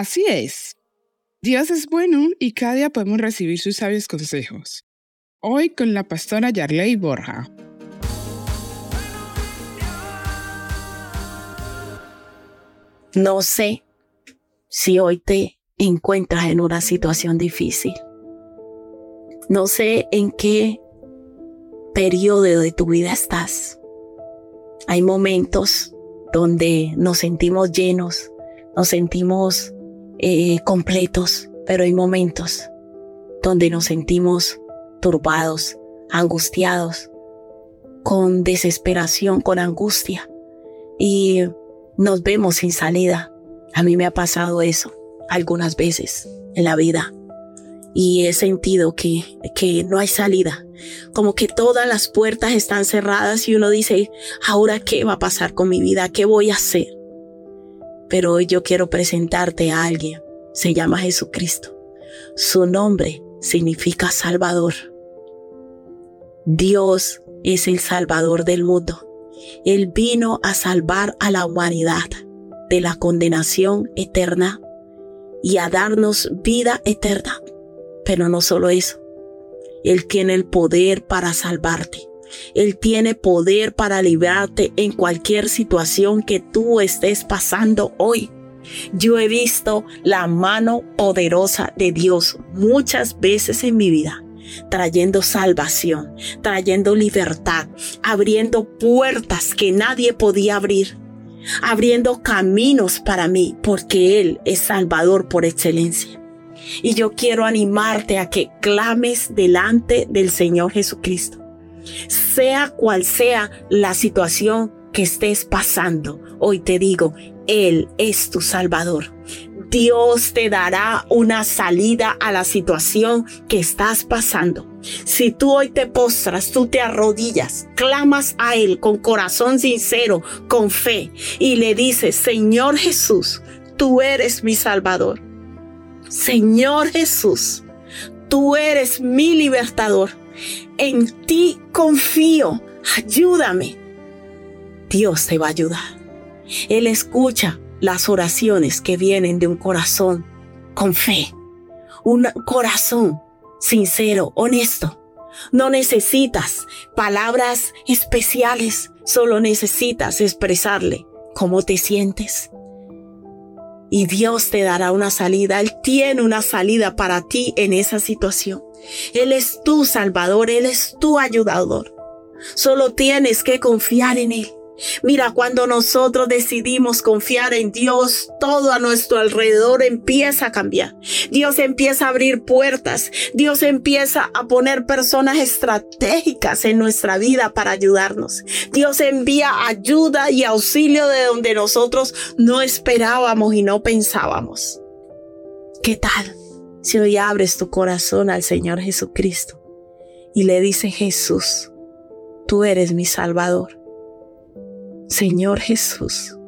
Así es. Dios es bueno y cada día podemos recibir sus sabios consejos. Hoy con la pastora Yarley Borja. No sé si hoy te encuentras en una situación difícil. No sé en qué periodo de tu vida estás. Hay momentos donde nos sentimos llenos, nos sentimos eh, completos, pero hay momentos donde nos sentimos turbados, angustiados, con desesperación, con angustia. Y nos vemos sin salida. A mí me ha pasado eso algunas veces en la vida y he sentido que, que no hay salida, como que todas las puertas están cerradas y uno dice, ahora qué va a pasar con mi vida, qué voy a hacer. Pero hoy yo quiero presentarte a alguien, se llama Jesucristo. Su nombre significa Salvador. Dios es el Salvador del mundo. Él vino a salvar a la humanidad de la condenación eterna y a darnos vida eterna. Pero no solo eso, Él tiene el poder para salvarte. Él tiene poder para librarte en cualquier situación que tú estés pasando hoy. Yo he visto la mano poderosa de Dios muchas veces en mi vida trayendo salvación, trayendo libertad, abriendo puertas que nadie podía abrir, abriendo caminos para mí, porque Él es Salvador por excelencia. Y yo quiero animarte a que clames delante del Señor Jesucristo. Sea cual sea la situación que estés pasando, hoy te digo, Él es tu Salvador. Dios te dará una salida a la situación que estás pasando. Si tú hoy te postras, tú te arrodillas, clamas a Él con corazón sincero, con fe, y le dices, Señor Jesús, tú eres mi Salvador. Señor Jesús, tú eres mi libertador. En ti confío. Ayúdame. Dios te va a ayudar. Él escucha las oraciones que vienen de un corazón con fe, un corazón sincero, honesto. No necesitas palabras especiales, solo necesitas expresarle cómo te sientes. Y Dios te dará una salida. Él tiene una salida para ti en esa situación. Él es tu salvador, Él es tu ayudador. Solo tienes que confiar en Él. Mira, cuando nosotros decidimos confiar en Dios, todo a nuestro alrededor empieza a cambiar. Dios empieza a abrir puertas. Dios empieza a poner personas estratégicas en nuestra vida para ayudarnos. Dios envía ayuda y auxilio de donde nosotros no esperábamos y no pensábamos. ¿Qué tal si hoy abres tu corazón al Señor Jesucristo y le dices, Jesús, tú eres mi Salvador? Señor Jesús,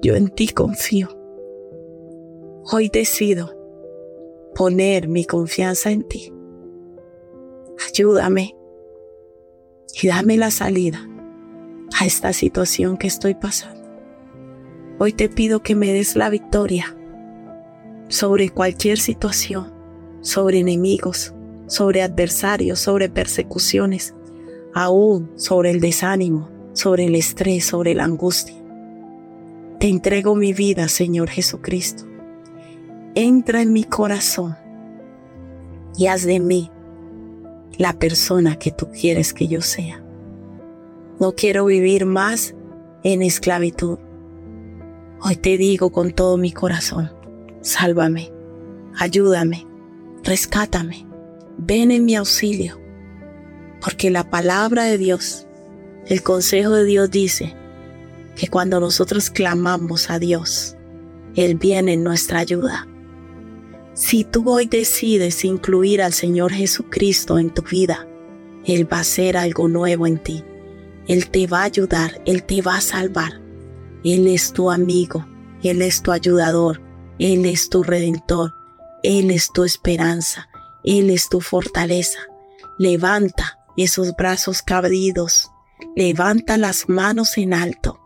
yo en ti confío. Hoy decido poner mi confianza en ti. Ayúdame y dame la salida a esta situación que estoy pasando. Hoy te pido que me des la victoria sobre cualquier situación, sobre enemigos, sobre adversarios, sobre persecuciones, aún sobre el desánimo, sobre el estrés, sobre la angustia. Te entrego mi vida, Señor Jesucristo. Entra en mi corazón y haz de mí la persona que tú quieres que yo sea. No quiero vivir más en esclavitud. Hoy te digo con todo mi corazón, sálvame, ayúdame, rescátame, ven en mi auxilio, porque la palabra de Dios el consejo de Dios dice que cuando nosotros clamamos a Dios, Él viene en nuestra ayuda. Si tú hoy decides incluir al Señor Jesucristo en tu vida, Él va a hacer algo nuevo en ti. Él te va a ayudar, Él te va a salvar. Él es tu amigo, Él es tu ayudador, Él es tu redentor, Él es tu esperanza, Él es tu fortaleza. Levanta esos brazos cabridos, levanta las manos en alto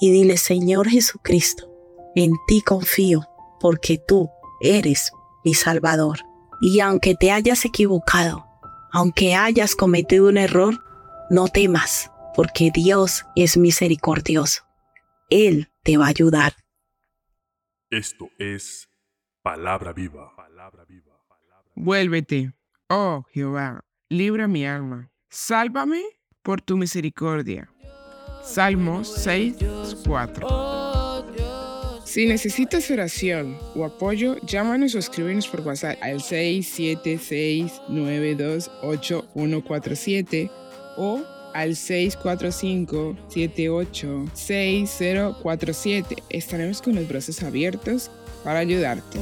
y dile, Señor Jesucristo, en ti confío, porque tú eres mi Salvador. Y aunque te hayas equivocado, aunque hayas cometido un error, no temas, porque Dios es misericordioso. Él te va a ayudar. Esto es palabra viva. Vuélvete, oh Jehová, libra mi alma. Sálvame por tu misericordia. Salmos 6, 4. Oh Dios, Si necesitas oración o apoyo, llámanos o escríbenos por WhatsApp al 676-928-147 o al 645-786047. Estaremos con los brazos abiertos para ayudarte.